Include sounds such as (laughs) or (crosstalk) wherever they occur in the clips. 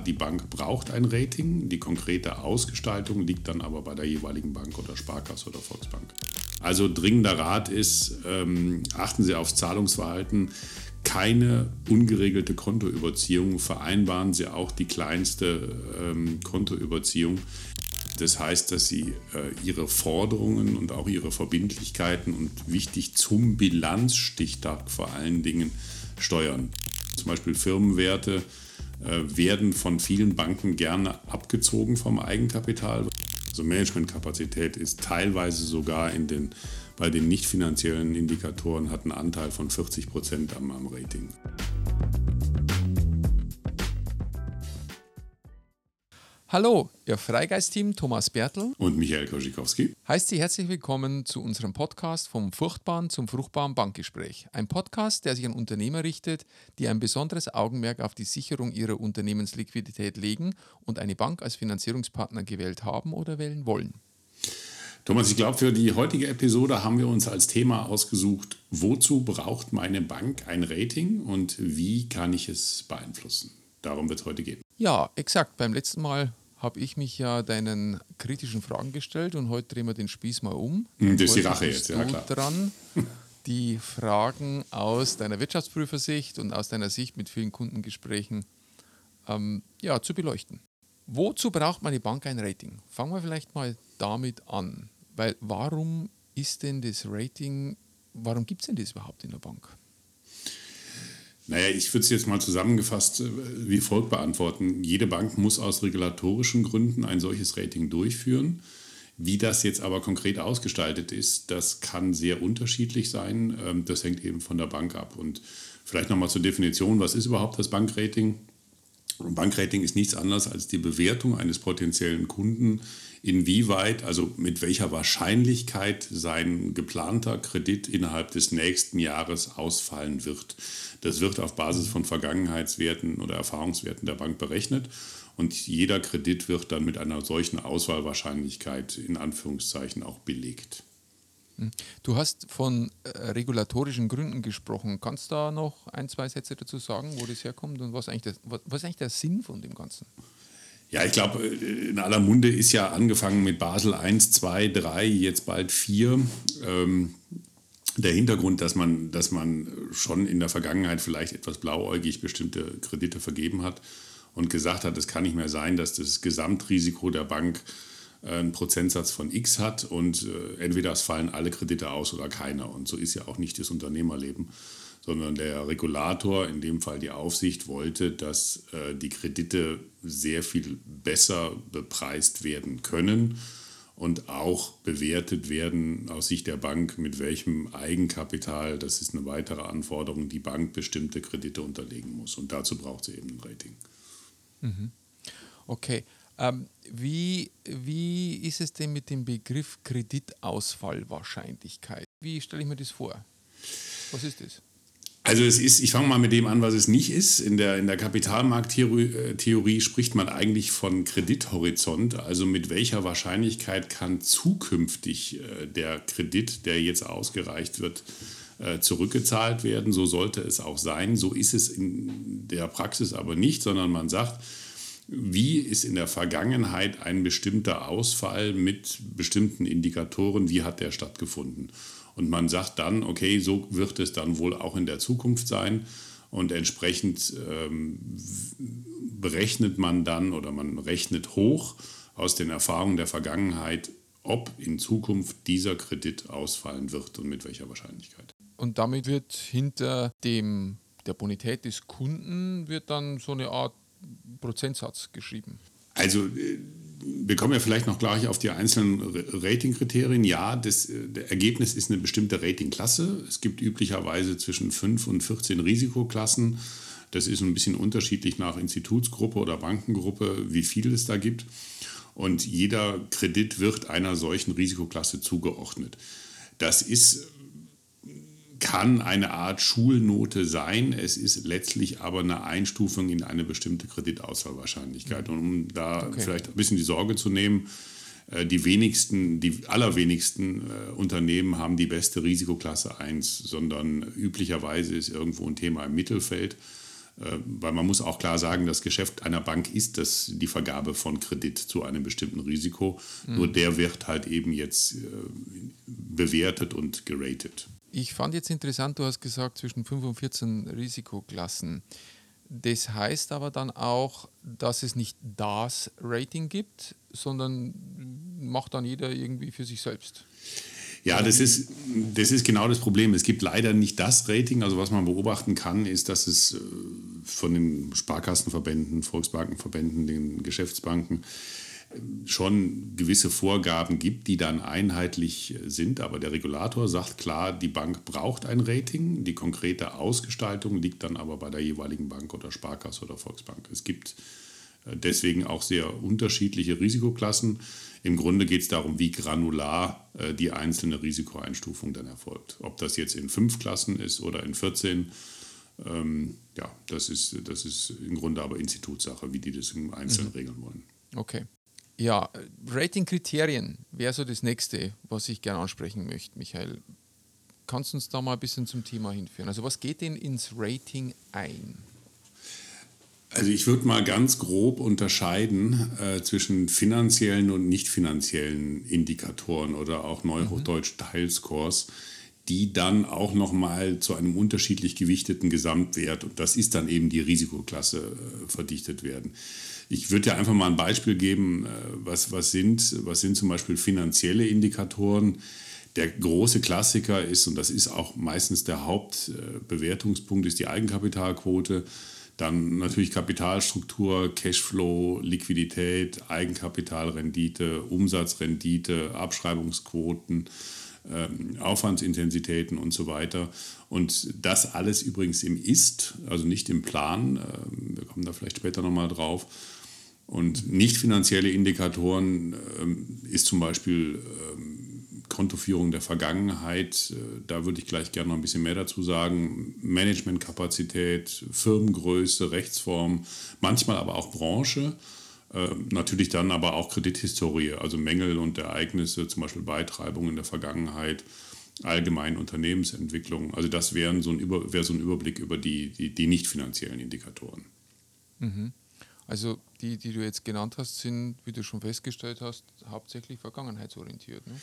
Die Bank braucht ein Rating, die konkrete Ausgestaltung liegt dann aber bei der jeweiligen Bank oder Sparkasse oder Volksbank. Also dringender Rat ist, ähm, achten Sie aufs Zahlungsverhalten. Keine ungeregelte Kontoüberziehung, vereinbaren Sie auch die kleinste ähm, Kontoüberziehung. Das heißt, dass Sie äh, Ihre Forderungen und auch Ihre Verbindlichkeiten und wichtig zum Bilanzstichtag vor allen Dingen steuern. Zum Beispiel Firmenwerte werden von vielen Banken gerne abgezogen vom Eigenkapital. Also Managementkapazität ist teilweise sogar in den, bei den nicht finanziellen Indikatoren hat einen Anteil von 40 Prozent am, am Rating. Hallo, Ihr Freigeist-Team Thomas Bertel und Michael Koschikowski heißt Sie herzlich willkommen zu unserem Podcast vom Furchtbaren zum fruchtbaren Bankgespräch. Ein Podcast, der sich an Unternehmer richtet, die ein besonderes Augenmerk auf die Sicherung ihrer Unternehmensliquidität legen und eine Bank als Finanzierungspartner gewählt haben oder wählen wollen. Thomas, ich glaube, für die heutige Episode haben wir uns als Thema ausgesucht, wozu braucht meine Bank ein Rating und wie kann ich es beeinflussen? Darum wird es heute gehen. Ja, exakt. Beim letzten Mal habe ich mich ja deinen kritischen Fragen gestellt und heute drehen wir den Spieß mal um. Hm, das ist die Rache jetzt, ja klar. dran, die Fragen aus deiner Wirtschaftsprüfersicht und aus deiner Sicht mit vielen Kundengesprächen ähm, ja, zu beleuchten. Wozu braucht meine Bank ein Rating? Fangen wir vielleicht mal damit an. Weil warum ist denn das Rating, warum gibt es denn das überhaupt in der Bank? Naja, ich würde es jetzt mal zusammengefasst äh, wie folgt beantworten. Jede Bank muss aus regulatorischen Gründen ein solches Rating durchführen. Wie das jetzt aber konkret ausgestaltet ist, das kann sehr unterschiedlich sein. Ähm, das hängt eben von der Bank ab. Und vielleicht nochmal zur Definition, was ist überhaupt das Bankrating? Ein Bankrating ist nichts anderes als die Bewertung eines potenziellen Kunden, inwieweit, also mit welcher Wahrscheinlichkeit sein geplanter Kredit innerhalb des nächsten Jahres ausfallen wird. Das wird auf Basis von Vergangenheitswerten oder Erfahrungswerten der Bank berechnet und jeder Kredit wird dann mit einer solchen Auswahlwahrscheinlichkeit in Anführungszeichen auch belegt. Hm. Du hast von äh, regulatorischen Gründen gesprochen. Kannst du da noch ein, zwei Sätze dazu sagen, wo das herkommt und was, eigentlich das, was, eigentlich der Sinn von dem Ganzen? Ja, ich glaube, in aller Munde ist ja angefangen mit Basel 1, 2, 3, jetzt bald 4. Ähm, der Hintergrund, dass man, dass man schon in der Vergangenheit vielleicht etwas blauäugig bestimmte Kredite vergeben hat und gesagt hat, es kann nicht mehr sein, dass das Gesamtrisiko der Bank äh, einen Prozentsatz von X hat und äh, entweder es fallen alle Kredite aus oder keiner. Und so ist ja auch nicht das Unternehmerleben, sondern der Regulator, in dem Fall die Aufsicht, wollte, dass äh, die Kredite sehr viel besser bepreist werden können und auch bewertet werden aus Sicht der Bank, mit welchem Eigenkapital, das ist eine weitere Anforderung, die Bank bestimmte Kredite unterlegen muss. Und dazu braucht sie eben ein Rating. Mhm. Okay. Ähm, wie, wie ist es denn mit dem Begriff Kreditausfallwahrscheinlichkeit? Wie stelle ich mir das vor? Was ist das? Also es ist, ich fange mal mit dem an, was es nicht ist. In der, in der Kapitalmarkttheorie äh, spricht man eigentlich von Kredithorizont, also mit welcher Wahrscheinlichkeit kann zukünftig äh, der Kredit, der jetzt ausgereicht wird, äh, zurückgezahlt werden. So sollte es auch sein. So ist es in der Praxis aber nicht, sondern man sagt, wie ist in der Vergangenheit ein bestimmter Ausfall mit bestimmten Indikatoren, wie hat der stattgefunden? Und man sagt dann, okay, so wird es dann wohl auch in der Zukunft sein. Und entsprechend ähm, berechnet man dann oder man rechnet hoch aus den Erfahrungen der Vergangenheit, ob in Zukunft dieser Kredit ausfallen wird und mit welcher Wahrscheinlichkeit. Und damit wird hinter dem, der Bonität des Kunden wird dann so eine Art Prozentsatz geschrieben. Also äh, wir kommen ja vielleicht noch gleich auf die einzelnen Ratingkriterien. Ja, das, das Ergebnis ist eine bestimmte Ratingklasse. Es gibt üblicherweise zwischen 5 und 14 Risikoklassen. Das ist ein bisschen unterschiedlich nach Institutsgruppe oder Bankengruppe, wie viel es da gibt. Und jeder Kredit wird einer solchen Risikoklasse zugeordnet. Das ist kann eine Art Schulnote sein. Es ist letztlich aber eine Einstufung in eine bestimmte Kreditauswahlwahrscheinlichkeit. Und um da okay. vielleicht ein bisschen die Sorge zu nehmen, äh, die wenigsten, die allerwenigsten äh, Unternehmen haben die beste Risikoklasse 1, sondern üblicherweise ist irgendwo ein Thema im Mittelfeld. Äh, weil man muss auch klar sagen, das Geschäft einer Bank ist das die Vergabe von Kredit zu einem bestimmten Risiko. Mhm. Nur der wird halt eben jetzt bewertet und geratet. Ich fand jetzt interessant, du hast gesagt zwischen 5 und 14 Risikoklassen. Das heißt aber dann auch, dass es nicht das Rating gibt, sondern macht dann jeder irgendwie für sich selbst. Ja, das ist, das ist genau das Problem. Es gibt leider nicht das Rating. Also was man beobachten kann, ist, dass es äh, von den Sparkassenverbänden, Volksbankenverbänden, den Geschäftsbanken schon gewisse Vorgaben gibt, die dann einheitlich sind. Aber der Regulator sagt klar, die Bank braucht ein Rating. Die konkrete Ausgestaltung liegt dann aber bei der jeweiligen Bank oder Sparkasse oder Volksbank. Es gibt äh, deswegen auch sehr unterschiedliche Risikoklassen. Im Grunde geht es darum, wie granular äh, die einzelne Risikoeinstufung dann erfolgt. Ob das jetzt in fünf Klassen ist oder in 14, ähm, ja, das ist, das ist im Grunde aber Institutssache, wie die das im Einzelnen mhm. regeln wollen. Okay. Ja, Ratingkriterien wäre so das nächste, was ich gerne ansprechen möchte, Michael. Kannst du uns da mal ein bisschen zum Thema hinführen? Also, was geht denn ins Rating ein? Also ich würde mal ganz grob unterscheiden äh, zwischen finanziellen und nicht finanziellen Indikatoren oder auch neuhochdeutsch mhm. Teilscores, die dann auch nochmal zu einem unterschiedlich gewichteten Gesamtwert, und das ist dann eben die Risikoklasse, äh, verdichtet werden. Ich würde ja einfach mal ein Beispiel geben, äh, was, was, sind, was sind zum Beispiel finanzielle Indikatoren. Der große Klassiker ist, und das ist auch meistens der Hauptbewertungspunkt, ist die Eigenkapitalquote. Dann natürlich Kapitalstruktur, Cashflow, Liquidität, Eigenkapitalrendite, Umsatzrendite, Abschreibungsquoten, Aufwandsintensitäten und so weiter. Und das alles übrigens im Ist, also nicht im Plan. Ähm, wir kommen da vielleicht später nochmal drauf. Und nicht finanzielle Indikatoren ähm, ist zum Beispiel Kontoführung der Vergangenheit, äh, da würde ich gleich gerne noch ein bisschen mehr dazu sagen. Managementkapazität, Firmengröße, Rechtsform, manchmal aber auch Branche. Äh, natürlich dann aber auch Kredithistorie, also Mängel und Ereignisse, zum Beispiel Beitreibungen in der Vergangenheit, allgemein Unternehmensentwicklung. Also das wären so ein wäre so ein Überblick über die, die, die nicht finanziellen Indikatoren. Mhm. Also die, die du jetzt genannt hast, sind, wie du schon festgestellt hast, hauptsächlich vergangenheitsorientiert. Ne?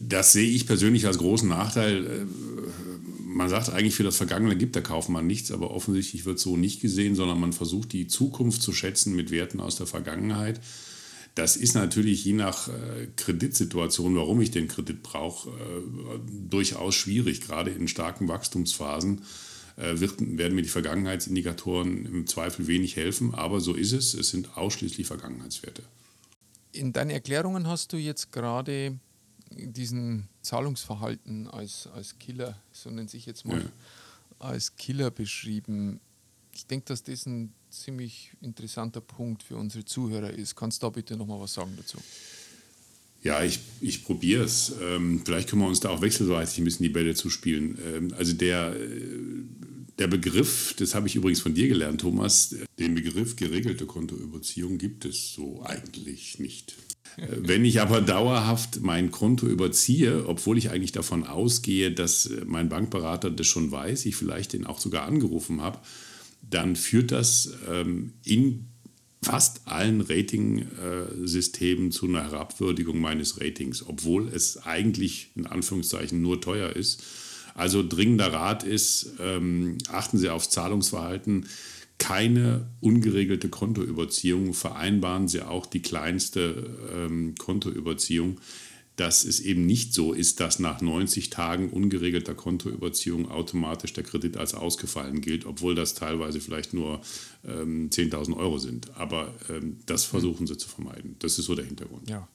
Das sehe ich persönlich als großen Nachteil. Äh, man sagt eigentlich, für das Vergangene gibt der Kaufmann nichts, aber offensichtlich wird so nicht gesehen, sondern man versucht, die Zukunft zu schätzen mit Werten aus der Vergangenheit. Das ist natürlich je nach äh, Kreditsituation, warum ich den Kredit brauche, äh, durchaus schwierig, gerade in starken Wachstumsphasen wird, werden mir die Vergangenheitsindikatoren im Zweifel wenig helfen, aber so ist es. Es sind ausschließlich Vergangenheitswerte. In deinen Erklärungen hast du jetzt gerade diesen Zahlungsverhalten als, als Killer, so nennt sich jetzt mal, ja. als Killer beschrieben. Ich denke, dass das ein ziemlich interessanter Punkt für unsere Zuhörer ist. Kannst du da bitte nochmal was sagen dazu? Ja, ich, ich probiere es. Ähm, vielleicht können wir uns da auch wechselseitig ein bisschen die Bälle zuspielen. Ähm, also der, äh, der Begriff, das habe ich übrigens von dir gelernt, Thomas, den Begriff geregelte Kontoüberziehung gibt es so eigentlich nicht. Äh, wenn ich aber dauerhaft mein Konto überziehe, obwohl ich eigentlich davon ausgehe, dass mein Bankberater das schon weiß, ich vielleicht den auch sogar angerufen habe, dann führt das ähm, in fast allen Rating-Systemen zu einer Herabwürdigung meines Ratings, obwohl es eigentlich in Anführungszeichen nur teuer ist. Also dringender Rat ist, ähm, achten Sie aufs Zahlungsverhalten. Keine ungeregelte Kontoüberziehung. Vereinbaren Sie auch die kleinste ähm, Kontoüberziehung dass es eben nicht so ist, dass nach 90 Tagen ungeregelter Kontoüberziehung automatisch der Kredit als ausgefallen gilt, obwohl das teilweise vielleicht nur ähm, 10.000 Euro sind. Aber ähm, das versuchen sie zu vermeiden. Das ist so der Hintergrund. Ja,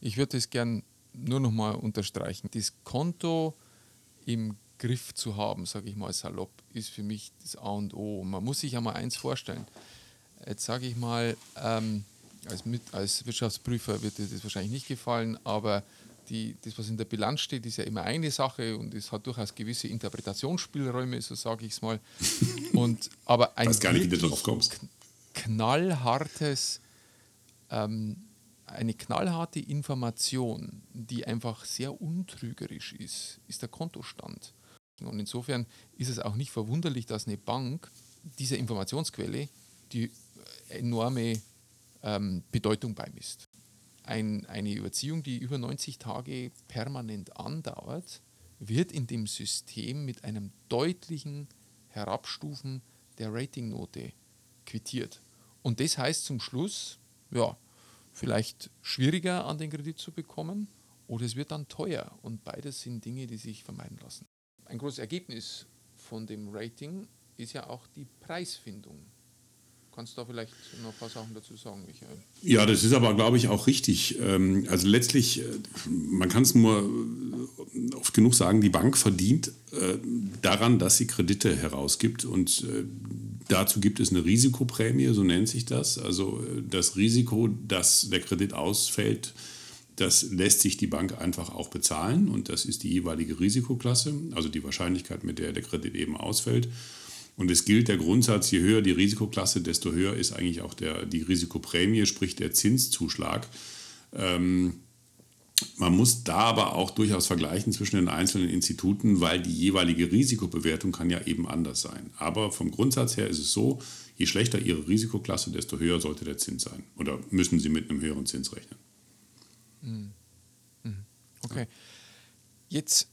ich würde das gern nur noch mal unterstreichen. Das Konto im Griff zu haben, sage ich mal salopp, ist für mich das A und O. Man muss sich einmal eins vorstellen. Jetzt sage ich mal, ähm, als, mit, als Wirtschaftsprüfer wird dir das wahrscheinlich nicht gefallen, aber die, das, was in der Bilanz steht, ist ja immer eine Sache und es hat durchaus gewisse Interpretationsspielräume, so sage ich es mal. (laughs) Und, aber ein gar nicht, wie du darauf kommst. knallhartes, ähm, eine knallharte Information, die einfach sehr untrügerisch ist, ist der Kontostand. Und insofern ist es auch nicht verwunderlich, dass eine Bank dieser Informationsquelle die enorme ähm, Bedeutung beimisst. Ein, eine Überziehung, die über 90 Tage permanent andauert, wird in dem System mit einem deutlichen Herabstufen der Ratingnote quittiert. Und das heißt zum Schluss, ja, vielleicht schwieriger an den Kredit zu bekommen oder es wird dann teuer. Und beides sind Dinge, die sich vermeiden lassen. Ein großes Ergebnis von dem Rating ist ja auch die Preisfindung. Kannst du da vielleicht noch ein paar Sachen dazu sagen, Michael? Ja, das ist aber, glaube ich, auch richtig. Ähm, also letztlich, äh, man kann es nur äh, oft genug sagen, die Bank verdient äh, daran, dass sie Kredite herausgibt. Und dazu gibt es eine Risikoprämie, so nennt sich das. Also das Risiko, dass der Kredit ausfällt, das lässt sich die Bank einfach auch bezahlen. Und das ist die jeweilige Risikoklasse, also die Wahrscheinlichkeit, mit der der Kredit eben ausfällt. Und es gilt der Grundsatz, je höher die Risikoklasse, desto höher ist eigentlich auch der, die Risikoprämie, sprich der Zinszuschlag. Ähm, man muss da aber auch durchaus vergleichen zwischen den einzelnen Instituten, weil die jeweilige Risikobewertung kann ja eben anders sein. Aber vom Grundsatz her ist es so, je schlechter Ihre Risikoklasse, desto höher sollte der Zins sein. Oder müssen Sie mit einem höheren Zins rechnen. Mhm. Mhm. Okay. Jetzt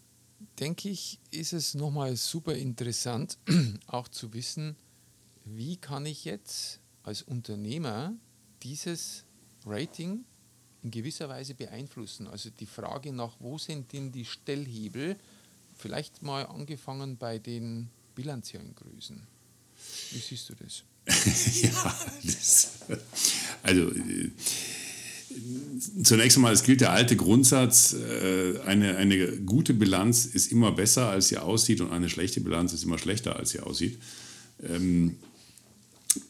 denke ich, ist es nochmal super interessant, (clears throat) auch zu wissen, wie kann ich jetzt als Unternehmer dieses Rating in gewisser Weise beeinflussen. Also die Frage nach, wo sind denn die Stellhebel, vielleicht mal angefangen bei den bilanziellen Größen. Wie siehst du das? (laughs) ja, das, also äh, Zunächst einmal, es gilt der alte Grundsatz, äh, eine, eine gute Bilanz ist immer besser, als sie aussieht und eine schlechte Bilanz ist immer schlechter, als sie aussieht. Ähm,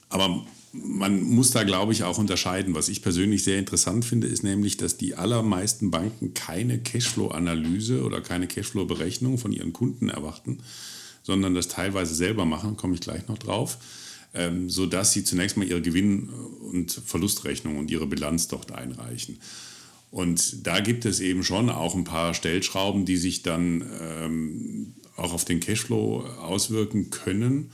aber man muss da, glaube ich, auch unterscheiden. Was ich persönlich sehr interessant finde, ist nämlich, dass die allermeisten Banken keine Cashflow-Analyse oder keine Cashflow-Berechnung von ihren Kunden erwarten, sondern das teilweise selber machen, komme ich gleich noch drauf ähm, sodass sie zunächst mal ihre Gewinn- und Verlustrechnung und ihre Bilanz dort einreichen. Und da gibt es eben schon auch ein paar Stellschrauben, die sich dann ähm, auch auf den Cashflow auswirken können.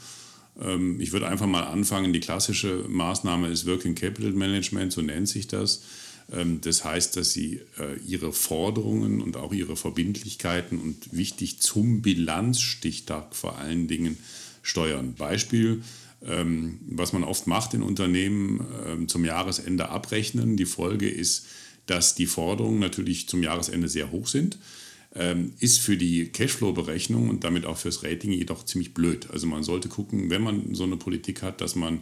Ähm, ich würde einfach mal anfangen, die klassische Maßnahme ist Working Capital Management, so nennt sich das. Ähm, das heißt, dass sie äh, ihre Forderungen und auch ihre Verbindlichkeiten und wichtig zum Bilanzstichtag vor allen Dingen steuern. Beispiel, was man oft macht in Unternehmen, ähm, zum Jahresende abrechnen. Die Folge ist, dass die Forderungen natürlich zum Jahresende sehr hoch sind. Ähm, ist für die Cashflow-Berechnung und damit auch fürs Rating jedoch ziemlich blöd. Also man sollte gucken, wenn man so eine Politik hat, dass man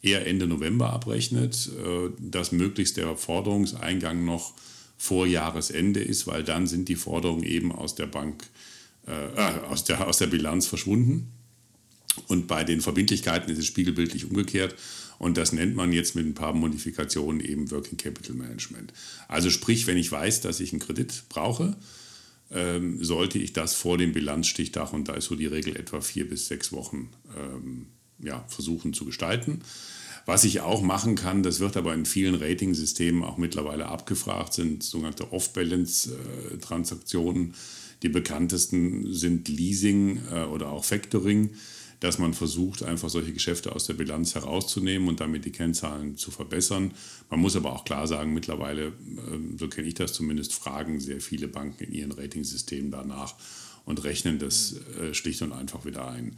eher Ende November abrechnet, äh, dass möglichst der Forderungseingang noch vor Jahresende ist, weil dann sind die Forderungen eben aus der Bank, äh, äh aus, der, aus der Bilanz verschwunden. Und bei den Verbindlichkeiten ist es spiegelbildlich umgekehrt. Und das nennt man jetzt mit ein paar Modifikationen eben Working Capital Management. Also sprich, wenn ich weiß, dass ich einen Kredit brauche, ähm, sollte ich das vor dem Bilanzstichtag, und da ist so die Regel etwa vier bis sechs Wochen, ähm, ja, versuchen zu gestalten. Was ich auch machen kann, das wird aber in vielen Ratingsystemen auch mittlerweile abgefragt, sind sogenannte Off-Balance-Transaktionen. Die bekanntesten sind Leasing äh, oder auch Factoring dass man versucht, einfach solche Geschäfte aus der Bilanz herauszunehmen und damit die Kennzahlen zu verbessern. Man muss aber auch klar sagen, mittlerweile, ähm, so kenne ich das zumindest, fragen sehr viele Banken in ihren Ratingsystemen danach und rechnen das äh, schlicht und einfach wieder ein.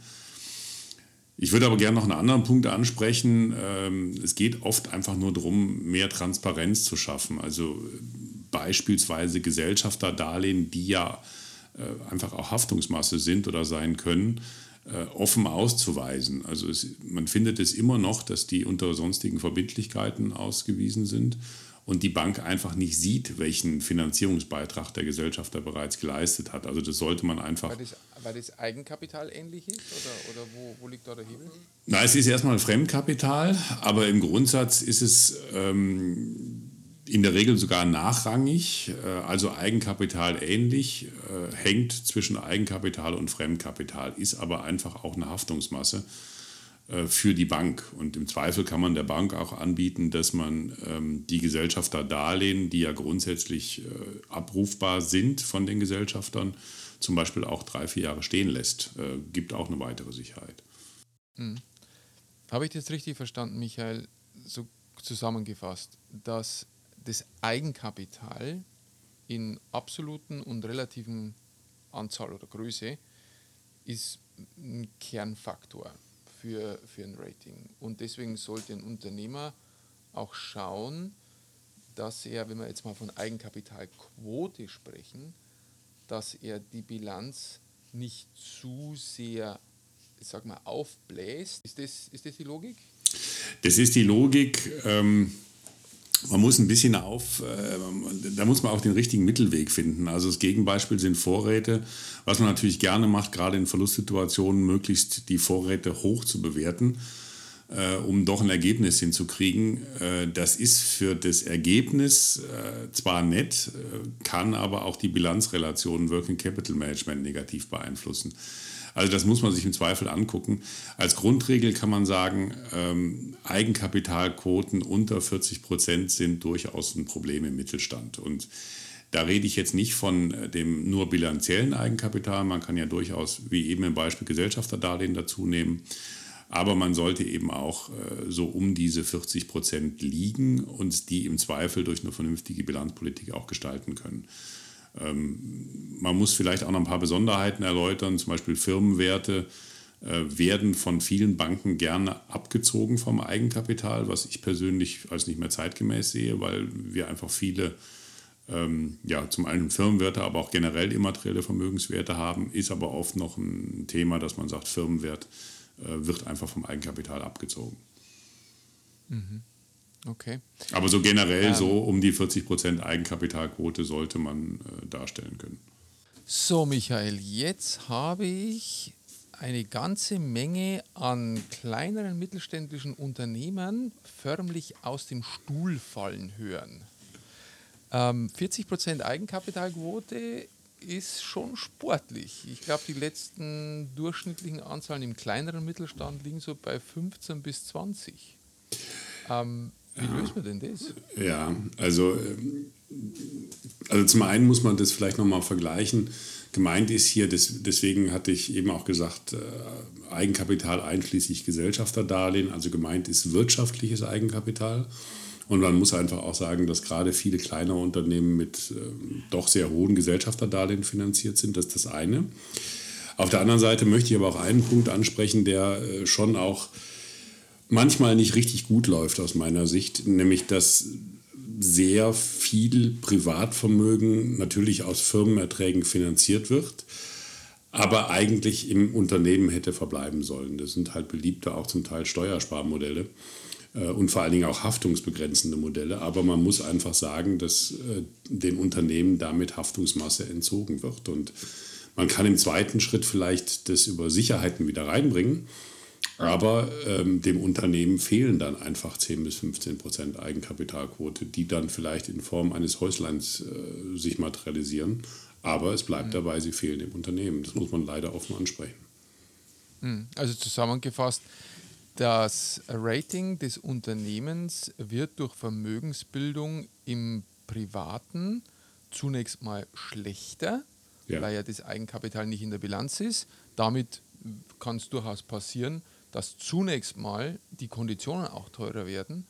Ich würde aber gerne noch einen anderen Punkt ansprechen. Ähm, es geht oft einfach nur darum, mehr Transparenz zu schaffen. Also beispielsweise Gesellschafterdarlehen, die ja äh, einfach auch Haftungsmasse sind oder sein können, äh, offen auszuweisen. Also es, man findet es immer noch, dass die unter sonstigen Verbindlichkeiten ausgewiesen sind und die Bank einfach nicht sieht, welchen Finanzierungsbeitrag der Gesellschafter bereits geleistet hat. Also das sollte man einfach. Weil das, weil das Eigenkapital ähnlich ist oder, oder wo, wo liegt da der Hebel? Na, es ist erstmal Fremdkapital, aber im Grundsatz ist es ähm, in der Regel sogar nachrangig, äh, also Eigenkapital ähnlich, äh, hängt zwischen Eigenkapital und Fremdkapital, ist aber einfach auch eine Haftungsmasse äh, für die Bank. Und im Zweifel kann man der Bank auch anbieten, dass man ähm, die Gesellschafterdarlehen, die ja grundsätzlich abrufbar sind von den Gesellschaftern, zum Beispiel auch drei, vier Jahre stehen lässt. Gibt auch eine weitere Sicherheit. Hm. Habe ich das richtig verstanden, Michael, so zusammengefasst, dass das Eigenkapital in absoluten und relativen Anzahl oder Größe ist ein Kernfaktor für, für ein Rating. Und deswegen sollte ein Unternehmer auch schauen, dass er, wenn wir jetzt mal von Eigenkapitalquote sprechen, dass er die Bilanz nicht zu sehr, sag mal, aufbläst. Ist das, ist das die Logik? Das ist die Logik. Ähm man muss ein bisschen auf, äh, da muss man auch den richtigen Mittelweg finden. Also das Gegenbeispiel sind Vorräte, was man natürlich gerne macht, gerade in Verlustsituationen, möglichst die Vorräte hoch zu bewerten, äh, um doch ein Ergebnis hinzukriegen. Äh, das ist für das Ergebnis zwar nett, kann aber auch die Bilanzrelation Working Capital Management negativ beeinflussen. Also das muss man sich im Zweifel angucken. Als Grundregel kann man sagen, ähm, Eigenkapitalquoten unter 40 Prozent sind durchaus ein Problem im Mittelstand. Und da rede ich jetzt nicht von äh, dem nur bilanziellen Eigenkapital. Man kann ja durchaus, wie eben im Beispiel Gesellschafterdarlehen dazu nehmen. Aber man sollte eben auch äh, so um diese 40 Prozent liegen und die im Zweifel durch eine vernünftige Bilanzpolitik auch gestalten können. Ähm, man muss vielleicht auch noch ein paar Besonderheiten erläutern, zum Beispiel Firmenwerte äh, werden von vielen Banken gerne abgezogen vom Eigenkapital, was ich persönlich als nicht mehr zeitgemäß sehe, weil wir einfach viele, ähm, ja, zum einen Firmenwerte, aber auch generell immaterielle Vermögenswerte haben, ist aber oft noch ein Thema, dass man sagt, Firmenwert äh, wird einfach vom Eigenkapital abgezogen. Mhm. Okay. Aber so generell ähm, so um die 40% Eigenkapitalquote sollte man äh, darstellen können. So, Michael, jetzt habe ich eine ganze Menge an kleineren mittelständischen Unternehmen förmlich aus dem Stuhl fallen hören. Ähm, 40% Eigenkapitalquote ist schon sportlich. Ich glaube, die letzten durchschnittlichen Anzahlen im kleineren Mittelstand liegen so bei 15 bis 20. Ähm, wie löst man denn das? Ja, also, ähm, also zum einen muss man das vielleicht nochmal vergleichen. Gemeint ist hier, das, deswegen hatte ich eben auch gesagt, äh, Eigenkapital einschließlich Gesellschafterdarlehen. Also gemeint ist wirtschaftliches Eigenkapital. Und man muss einfach auch sagen, dass gerade viele kleine Unternehmen mit äh, doch sehr hohen Gesellschafterdarlehen finanziert sind. Das ist das eine. Auf der anderen Seite möchte ich aber auch einen Punkt ansprechen, der äh, schon auch manchmal nicht richtig gut läuft aus meiner Sicht, nämlich dass sehr viel Privatvermögen natürlich aus Firmenerträgen finanziert wird, aber eigentlich im Unternehmen hätte verbleiben sollen. Das sind halt beliebte auch zum Teil Steuersparmodelle äh, und vor allen Dingen auch haftungsbegrenzende Modelle. Aber man muss einfach sagen, dass äh, den Unternehmen damit Haftungsmasse entzogen wird. Und man kann im zweiten Schritt vielleicht das über Sicherheiten wieder reinbringen. Aber ähm, dem Unternehmen fehlen dann einfach 10 bis 15 Prozent Eigenkapitalquote, die dann vielleicht in Form eines Häusleins äh, sich materialisieren. Aber es bleibt mhm. dabei, sie fehlen dem Unternehmen. Das muss man leider offen ansprechen. Mhm. Also zusammengefasst, das Rating des Unternehmens wird durch Vermögensbildung im Privaten zunächst mal schlechter, ja. weil ja das Eigenkapital nicht in der Bilanz ist. Damit kann es durchaus passieren, dass zunächst mal die Konditionen auch teurer werden,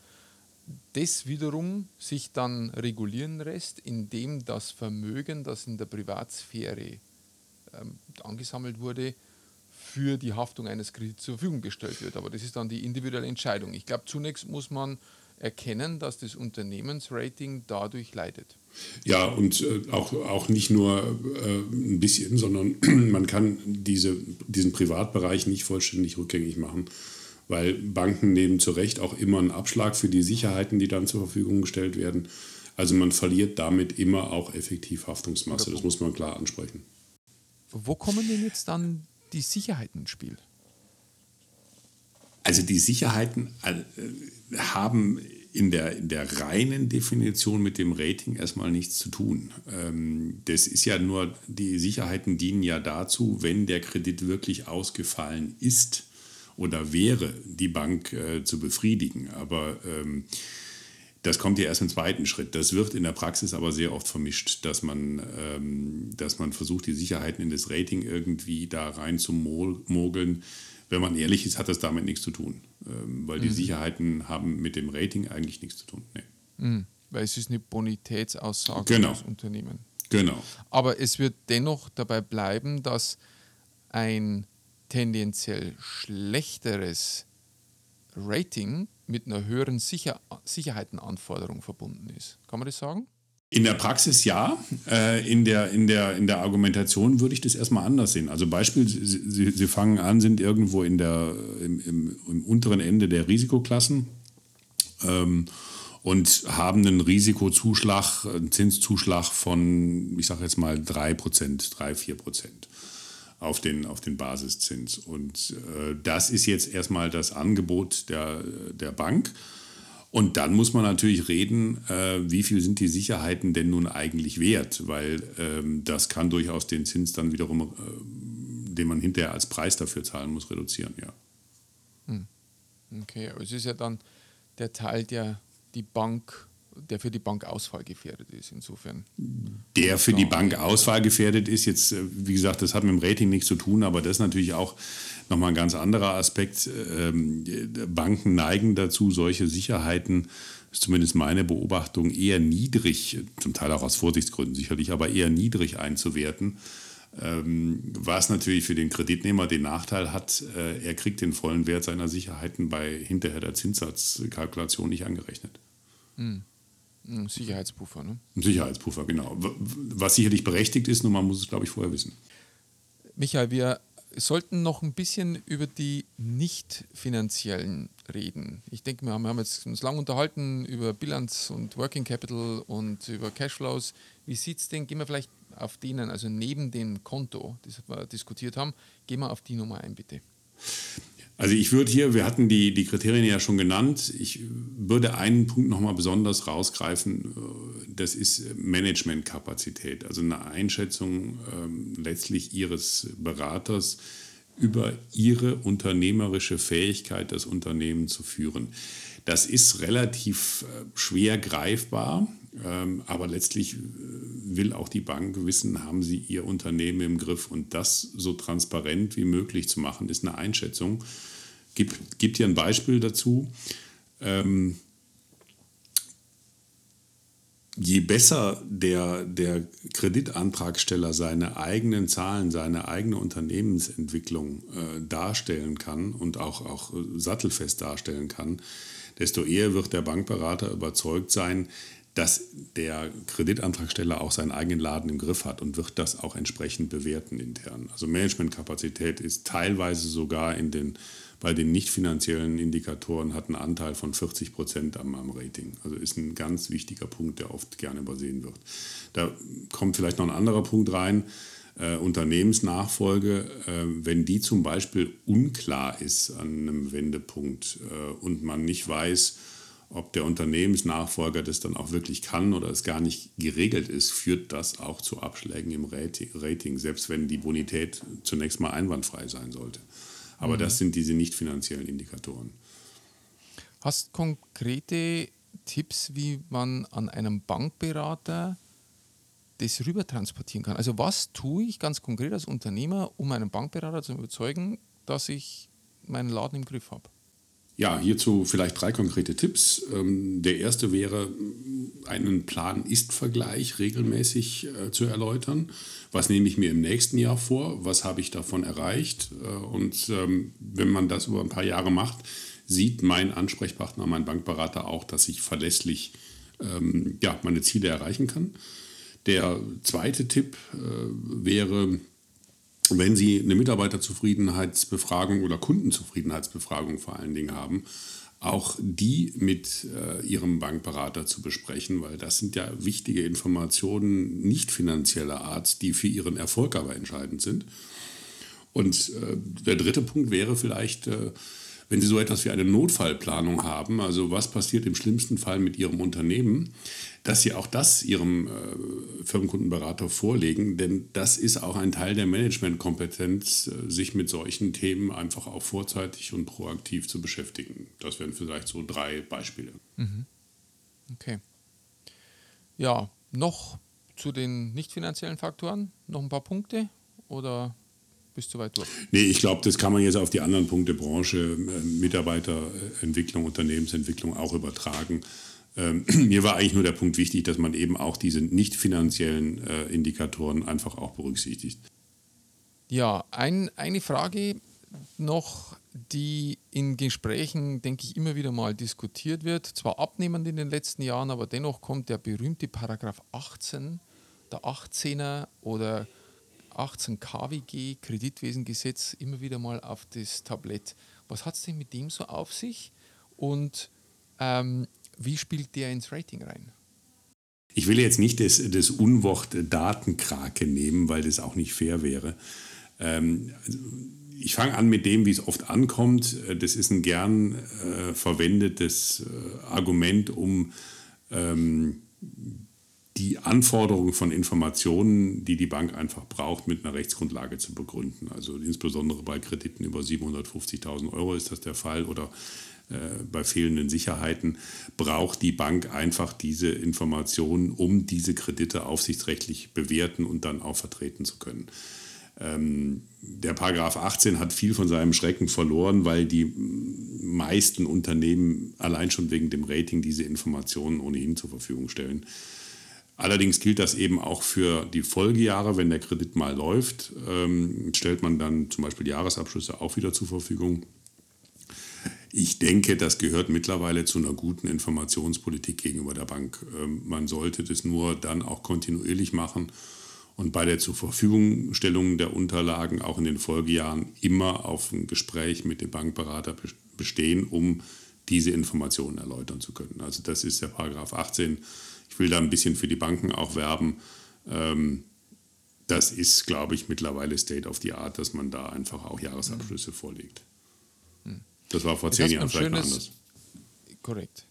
das wiederum sich dann regulieren lässt, indem das Vermögen, das in der Privatsphäre ähm, angesammelt wurde, für die Haftung eines Kredits zur Verfügung gestellt wird. Aber das ist dann die individuelle Entscheidung. Ich glaube, zunächst muss man erkennen, dass das Unternehmensrating dadurch leidet. Ja, und äh, auch, auch nicht nur äh, ein bisschen, sondern (clears throat) man kann diese, diesen Privatbereich nicht vollständig rückgängig machen, weil Banken nehmen zu Recht auch immer einen Abschlag für die Sicherheiten, die dann zur Verfügung gestellt werden. Also man verliert damit immer auch effektiv Haftungsmasse. Das muss man klar ansprechen. Wo kommen denn jetzt dann die Sicherheiten ins Spiel? Also die Sicherheiten äh, haben in der, in der reinen Definition mit dem Rating erstmal nichts zu tun. Ähm, das ist ja nur, die Sicherheiten dienen ja dazu, wenn der Kredit wirklich ausgefallen ist oder wäre, die Bank äh, zu befriedigen. Aber ähm, das kommt ja erst im zweiten Schritt. Das wird in der Praxis aber sehr oft vermischt, dass man, ähm, dass man versucht, die Sicherheiten in das Rating irgendwie da rein zu mogeln wenn man ehrlich ist, hat das damit nichts zu tun, ähm, weil die mhm. Sicherheiten haben mit dem Rating eigentlich nichts zu tun. Nee. Mhm. Weil es ist eine Bonitätsaussage genau. des Unternehmen. Genau. Aber es wird dennoch dabei bleiben, dass ein tendenziell schlechteres Rating mit einer höheren Sicher Sicherheitenanforderung verbunden ist. Kann man das sagen? In der Praxis ja. Äh, in, der, in, der, in der Argumentation würde ich das erstmal anders sehen. Also Beispiel, Sie, Sie fangen an, sind irgendwo in der, im, im, im unteren Ende der Risikoklassen ähm, und haben einen Risikozuschlag, einen Zinszuschlag von, ich sage jetzt mal 3%, 3, 4% auf den, auf den Basiszins. Und äh, das ist jetzt erstmal das Angebot der, der Bank. Und dann muss man natürlich reden, äh, wie viel sind die Sicherheiten denn nun eigentlich wert? Weil ähm, das kann durchaus den Zins dann wiederum, äh, den man hinterher als Preis dafür zahlen muss, reduzieren, ja. Hm. Okay, aber es ist ja dann der Teil, der die Bank der für die Bank ausfallgefährdet ist, insofern. Der für die Bank ausfallgefährdet ist, jetzt, äh, wie gesagt, das hat mit dem Rating nichts zu tun, aber das ist natürlich auch nochmal ein ganz anderer Aspekt. Ähm, Banken neigen dazu, solche Sicherheiten, ist zumindest meine Beobachtung, eher niedrig, zum Teil auch aus Vorsichtsgründen sicherlich, aber eher niedrig einzuwerten. Ähm, was natürlich für den Kreditnehmer den Nachteil hat, äh, er kriegt den vollen Wert seiner Sicherheiten bei hinterher der Zinssatzkalkulation nicht angerechnet. Hm. Ein Sicherheitspuffer, ne? Ein Sicherheitspuffer, genau. Was sicherlich berechtigt ist, nur man muss es, glaube ich, vorher wissen. Michael, wir sollten noch ein bisschen über die nicht finanziellen reden. Ich denke, wir haben, wir haben jetzt uns lang unterhalten über Bilanz und Working Capital und über Cashflows. Wie sieht es denn? Gehen wir vielleicht auf denen, also neben dem Konto, das wir diskutiert haben, gehen wir auf die Nummer ein, bitte. Also ich würde hier, wir hatten die, die Kriterien ja schon genannt, ich würde einen Punkt nochmal besonders rausgreifen, das ist Managementkapazität, also eine Einschätzung ähm, letztlich Ihres Beraters über Ihre unternehmerische Fähigkeit, das Unternehmen zu führen. Das ist relativ äh, schwer greifbar, aber letztlich äh, will auch die Bank wissen, haben sie ihr Unternehmen im Griff. Und das so transparent wie möglich zu machen, ist eine Einschätzung. Gibt, gibt hier ein Beispiel dazu. Ähm, je besser der, der Kreditantragsteller seine eigenen Zahlen, seine eigene Unternehmensentwicklung äh, darstellen kann und auch, auch sattelfest darstellen kann, desto eher wird der Bankberater überzeugt sein, dass der Kreditantragsteller auch seinen eigenen Laden im Griff hat und wird das auch entsprechend bewerten intern. Also Managementkapazität ist teilweise sogar in den, bei den nicht finanziellen Indikatoren hat einen Anteil von 40 Prozent am, am Rating. Also ist ein ganz wichtiger Punkt, der oft gerne übersehen wird. Da kommt vielleicht noch ein anderer Punkt rein. Äh, Unternehmensnachfolge, äh, wenn die zum Beispiel unklar ist an einem Wendepunkt äh, und man nicht weiß, ob der Unternehmensnachfolger das dann auch wirklich kann oder es gar nicht geregelt ist, führt das auch zu Abschlägen im Rating, selbst wenn die Bonität zunächst mal einwandfrei sein sollte. Aber mhm. das sind diese nicht finanziellen Indikatoren. Hast konkrete Tipps, wie man an einem Bankberater das rüber transportieren kann? Also was tue ich ganz konkret als Unternehmer, um einen Bankberater zu überzeugen, dass ich meinen Laden im Griff habe? Ja, hierzu vielleicht drei konkrete Tipps. Ähm, der erste wäre, einen Plan-Ist-Vergleich regelmäßig äh, zu erläutern. Was nehme ich mir im nächsten Jahr vor? Was habe ich davon erreicht? Äh, und ähm, wenn man das über ein paar Jahre macht, sieht mein Ansprechpartner, mein Bankberater auch, dass ich verlässlich ähm, meine Ziele erreichen kann. Der zweite Tipp äh, wäre, wenn Sie eine Mitarbeiterzufriedenheitsbefragung oder Kundenzufriedenheitsbefragung vor allen Dingen haben, auch die mit äh, Ihrem Bankberater zu besprechen, weil das sind ja wichtige Informationen nicht finanzieller Art, die für Ihren Erfolg aber entscheidend sind. Und äh, der dritte Punkt wäre vielleicht, äh, wenn Sie so etwas wie eine Notfallplanung haben, also was passiert im schlimmsten Fall mit Ihrem Unternehmen, dass Sie auch das Ihrem äh, Firmenkundenberater vorlegen, denn das ist auch ein Teil der Managementkompetenz, äh, sich mit solchen Themen einfach auch vorzeitig und proaktiv zu beschäftigen. Das wären vielleicht so drei Beispiele. Mhm. Okay. Ja, noch zu den nicht finanziellen Faktoren noch ein paar Punkte oder bist du weit durch. Nee, ich glaube, das kann man jetzt auf die anderen Punkte Branche, äh, Mitarbeiterentwicklung, Unternehmensentwicklung auch übertragen. Ähm, (clears throat) mir war eigentlich nur der Punkt wichtig, dass man eben auch diese nicht finanziellen äh, Indikatoren einfach auch berücksichtigt. Ja, ein, eine Frage noch, die in Gesprächen, denke ich, immer wieder mal diskutiert wird. Zwar abnehmend in den letzten Jahren, aber dennoch kommt der berühmte Paragraph 18, der 18er oder 18 KWG, Kreditwesengesetz, immer wieder mal auf das Tablett. Was hat es denn mit dem so auf sich? Und ähm, wie spielt der ins Rating rein? Ich will jetzt nicht das, das Unwort Datenkrake nehmen, weil das auch nicht fair wäre. Ähm, ich fange an mit dem, wie es oft ankommt. Das ist ein gern äh, verwendetes äh, Argument, um ähm, die Anforderungen von Informationen, die die Bank einfach braucht, mit einer Rechtsgrundlage zu begründen. Also insbesondere bei Krediten über 750.000 Euro ist das der Fall oder äh, bei fehlenden Sicherheiten braucht die Bank einfach diese Informationen, um diese Kredite aufsichtsrechtlich bewerten und dann auch vertreten zu können. Ähm, der Paragraph 18 hat viel von seinem Schrecken verloren, weil die meisten Unternehmen allein schon wegen dem Rating diese Informationen ohnehin zur Verfügung stellen. Allerdings gilt das eben auch für die Folgejahre, wenn der Kredit mal läuft, ähm, stellt man dann zum Beispiel Jahresabschlüsse auch wieder zur Verfügung. Ich denke, das gehört mittlerweile zu einer guten Informationspolitik gegenüber der Bank. Ähm, man sollte das nur dann auch kontinuierlich machen und bei der Zurverfügungstellung der Unterlagen auch in den Folgejahren immer auf ein Gespräch mit dem Bankberater bestehen, um diese Informationen erläutern zu können. Also das ist der Paragraph 18. Ich will da ein bisschen für die Banken auch werben. Ähm, das ist, glaube ich, mittlerweile State of the Art, dass man da einfach auch Jahresabschlüsse mhm. vorlegt. Das war vor zehn Jahren vielleicht schönes, anders. Korrekt.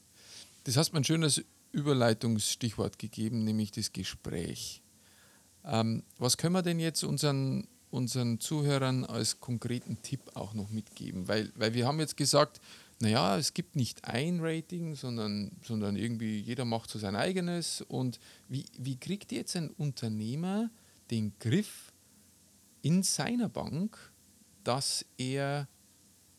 Das hast mir ein schönes Überleitungsstichwort gegeben, nämlich das Gespräch. Ähm, was können wir denn jetzt unseren, unseren Zuhörern als konkreten Tipp auch noch mitgeben? Weil, weil wir haben jetzt gesagt, naja, es gibt nicht ein Rating, sondern, sondern irgendwie jeder macht so sein eigenes. Und wie, wie kriegt jetzt ein Unternehmer den Griff in seiner Bank, dass er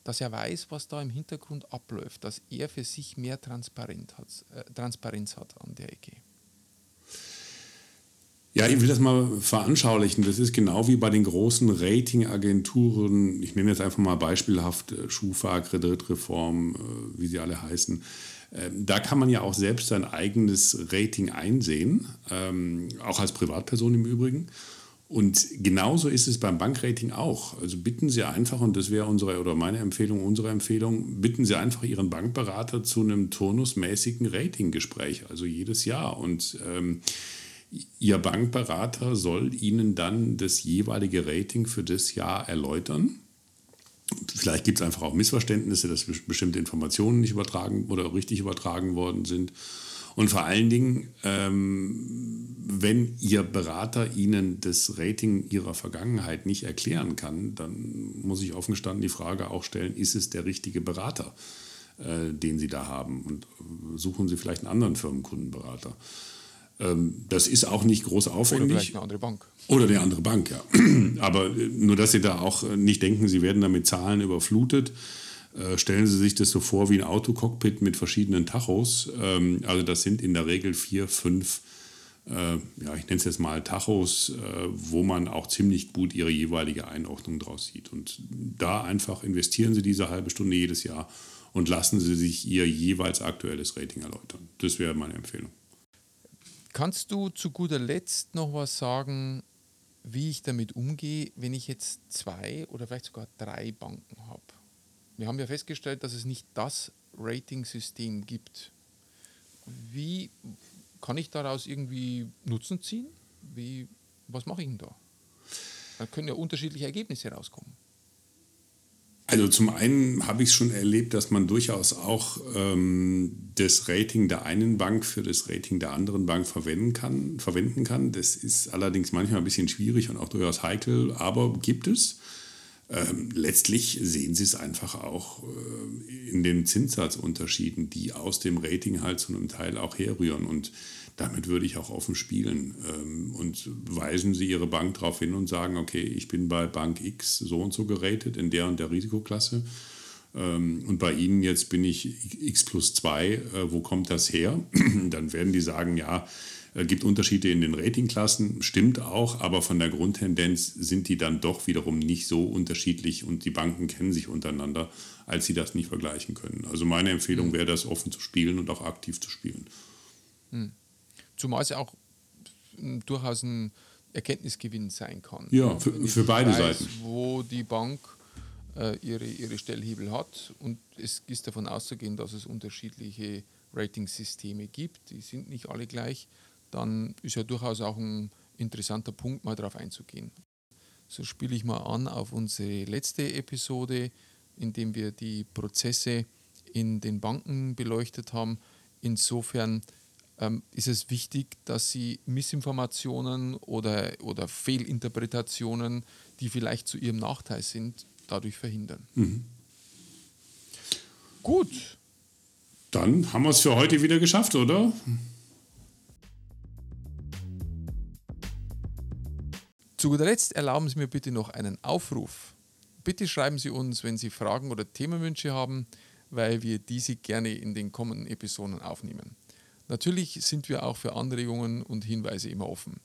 dass er weiß, was da im Hintergrund abläuft, dass er für sich mehr Transparenz hat, äh, Transparenz hat an der Ecke. Ja, ich will das mal veranschaulichen. Das ist genau wie bei den großen Ratingagenturen. Ich nenne jetzt einfach mal beispielhaft äh, Schufa, Kreditreform, äh, wie sie alle heißen. Ähm, da kann man ja auch selbst sein eigenes Rating einsehen, ähm, auch als Privatperson im Übrigen. Und genauso ist es beim Bankrating auch. Also bitten Sie einfach, und das wäre unsere oder meine Empfehlung, unsere Empfehlung, bitten Sie einfach Ihren Bankberater zu einem turnusmäßigen Ratinggespräch, also jedes Jahr. Und ähm, Ihr Bankberater soll Ihnen dann das jeweilige Rating für das Jahr erläutern. Vielleicht gibt es einfach auch Missverständnisse, dass bestimmte Informationen nicht übertragen oder richtig übertragen worden sind. Und vor allen Dingen, ähm, wenn Ihr Berater Ihnen das Rating Ihrer Vergangenheit nicht erklären kann, dann muss ich offen gestanden die Frage auch stellen, ist es der richtige Berater, äh, den Sie da haben? Und suchen Sie vielleicht einen anderen Firmenkundenberater. Ähm, das ist auch nicht groß aufwendig. Oder vielleicht eine andere Bank. Oder eine andere Bank, ja. (clears throat) Aber äh, nur, dass Sie da auch nicht denken, Sie werden damit Zahlen überflutet. Äh, stellen Sie sich das so vor wie ein Autocockpit mit verschiedenen Tachos. Ähm, also das sind in der Regel vier, fünf, äh, ja, ich nenne es jetzt mal Tachos, äh, wo man auch ziemlich gut Ihre jeweilige Einordnung draus sieht. Und da einfach investieren Sie diese halbe Stunde jedes Jahr und lassen Sie sich Ihr jeweils aktuelles Rating erläutern. Das wäre meine Empfehlung. Kannst du zu guter Letzt noch was sagen, wie ich damit umgehe, wenn ich jetzt zwei oder vielleicht sogar drei Banken habe? Wir haben ja festgestellt, dass es nicht das Rating-System gibt. Wie kann ich daraus irgendwie Nutzen ziehen? Wie, was mache ich denn da? Da können ja unterschiedliche Ergebnisse rauskommen. Also zum einen habe ich schon erlebt, dass man durchaus auch ähm, das Rating der einen Bank für das Rating der anderen Bank verwenden kann, verwenden kann. Das ist allerdings manchmal ein bisschen schwierig und auch durchaus heikel, aber gibt es. Ähm, letztlich sehen Sie es einfach auch äh, in den Zinssatzunterschieden, die aus dem Rating halt zu einem Teil auch herrühren. Und damit würde ich auch offen spielen. Ähm, und weisen Sie Ihre Bank darauf hin und sagen, okay, ich bin bei Bank X so und so geratet in der und der Risikoklasse. Ähm, und bei Ihnen jetzt bin ich X plus 2, äh, wo kommt das her? (clears throat) Dann werden die sagen, ja, es äh, gibt Unterschiede in den Ratingklassen, stimmt auch, aber von der Grundtendenz sind die dann doch wiederum nicht so unterschiedlich und die Banken kennen sich untereinander, als sie das nicht vergleichen können. Also meine Empfehlung hm. wäre, das offen zu spielen und auch aktiv zu spielen. Hm. Zumal es ja auch hm, durchaus ein Erkenntnisgewinn sein kann. Ja, für, für beide weiß, Seiten. Wo die Bank äh, ihre, ihre Stellhebel hat und es ist davon auszugehen, dass es unterschiedliche Ratingsysteme gibt, die sind nicht alle gleich, dann ist ja durchaus auch ein interessanter Punkt, mal darauf einzugehen. So spiele ich mal an auf unsere letzte Episode, in dem wir die Prozesse in den Banken beleuchtet haben. Insofern ähm, ist es wichtig, dass Sie Missinformationen oder, oder Fehlinterpretationen, die vielleicht zu Ihrem Nachteil sind, dadurch verhindern. Mhm. Gut. Dann haben wir es für heute wieder geschafft, oder? Zu guter Letzt erlauben Sie mir bitte noch einen Aufruf. Bitte schreiben Sie uns, wenn Sie Fragen oder Themenwünsche haben, weil wir diese gerne in den kommenden Episoden aufnehmen. Natürlich sind wir auch für Anregungen und Hinweise immer offen.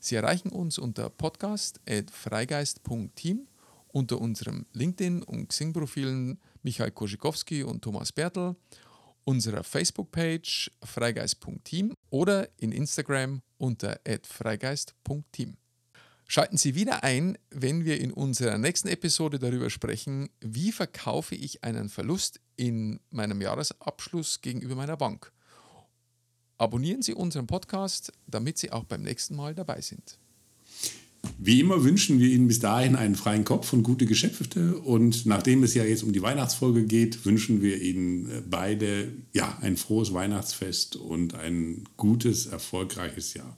Sie erreichen uns unter podcast.freigeist.team, unter unserem LinkedIn- und Xing-Profilen Michael Koschikowski und Thomas Bertel, unserer Facebook-Page freigeist.team oder in Instagram unter freigeist.team. Schalten Sie wieder ein, wenn wir in unserer nächsten Episode darüber sprechen, wie verkaufe ich einen Verlust in meinem Jahresabschluss gegenüber meiner Bank. Abonnieren Sie unseren Podcast, damit Sie auch beim nächsten Mal dabei sind. Wie immer wünschen wir Ihnen bis dahin einen freien Kopf und gute Geschäfte. Und nachdem es ja jetzt um die Weihnachtsfolge geht, wünschen wir Ihnen äh, beide ja, ein frohes Weihnachtsfest und ein gutes, erfolgreiches Jahr.